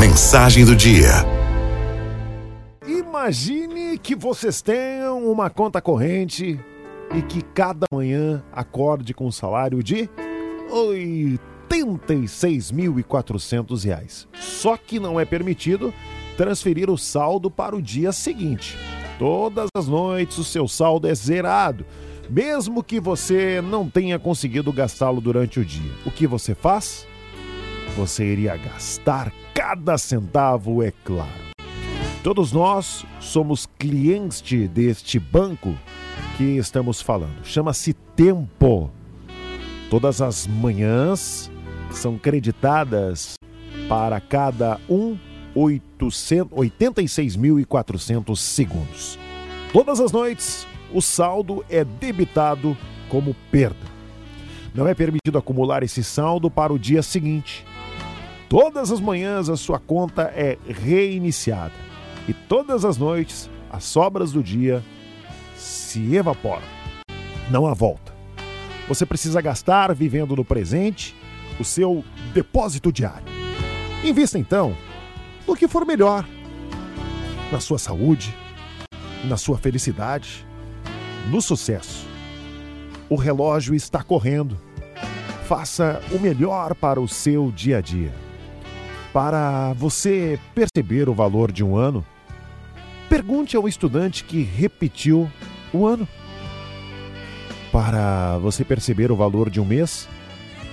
Mensagem do dia. Imagine que vocês tenham uma conta corrente e que cada manhã acorde com um salário de 86.400 reais. Só que não é permitido transferir o saldo para o dia seguinte. Todas as noites o seu saldo é zerado, mesmo que você não tenha conseguido gastá-lo durante o dia. O que você faz? Você iria gastar cada centavo, é claro. Todos nós somos clientes deste banco que estamos falando. Chama-se Tempo. Todas as manhãs são creditadas para cada um 86.400 segundos. Todas as noites, o saldo é debitado como perda. Não é permitido acumular esse saldo para o dia seguinte. Todas as manhãs, a sua conta é reiniciada e todas as noites as sobras do dia se evaporam. Não há volta. Você precisa gastar vivendo no presente o seu depósito diário. Invista então no que for melhor. Na sua saúde, na sua felicidade, no sucesso. O relógio está correndo. Faça o melhor para o seu dia a dia. Para você perceber o valor de um ano, pergunte ao estudante que repetiu o ano. Para você perceber o valor de um mês,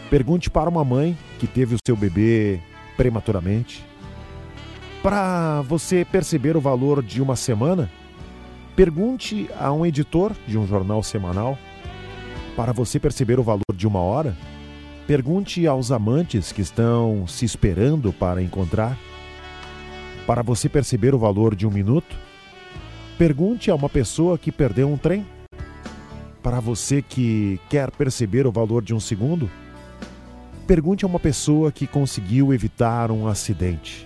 pergunte para uma mãe que teve o seu bebê prematuramente. Para você perceber o valor de uma semana, pergunte a um editor de um jornal semanal. Para você perceber o valor de uma hora, Pergunte aos amantes que estão se esperando para encontrar. Para você perceber o valor de um minuto, pergunte a uma pessoa que perdeu um trem. Para você que quer perceber o valor de um segundo, pergunte a uma pessoa que conseguiu evitar um acidente.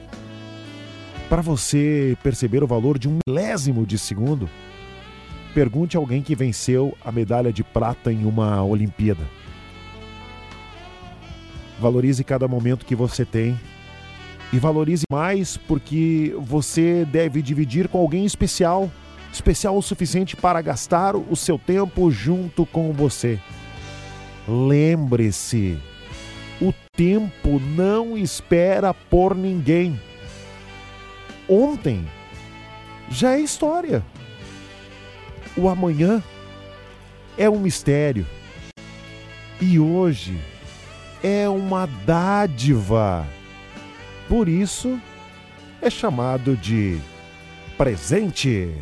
Para você perceber o valor de um milésimo de segundo, pergunte a alguém que venceu a medalha de prata em uma Olimpíada. Valorize cada momento que você tem. E valorize mais porque você deve dividir com alguém especial especial o suficiente para gastar o seu tempo junto com você. Lembre-se, o tempo não espera por ninguém. Ontem já é história. O amanhã é um mistério. E hoje é uma dádiva. Por isso, é chamado de presente.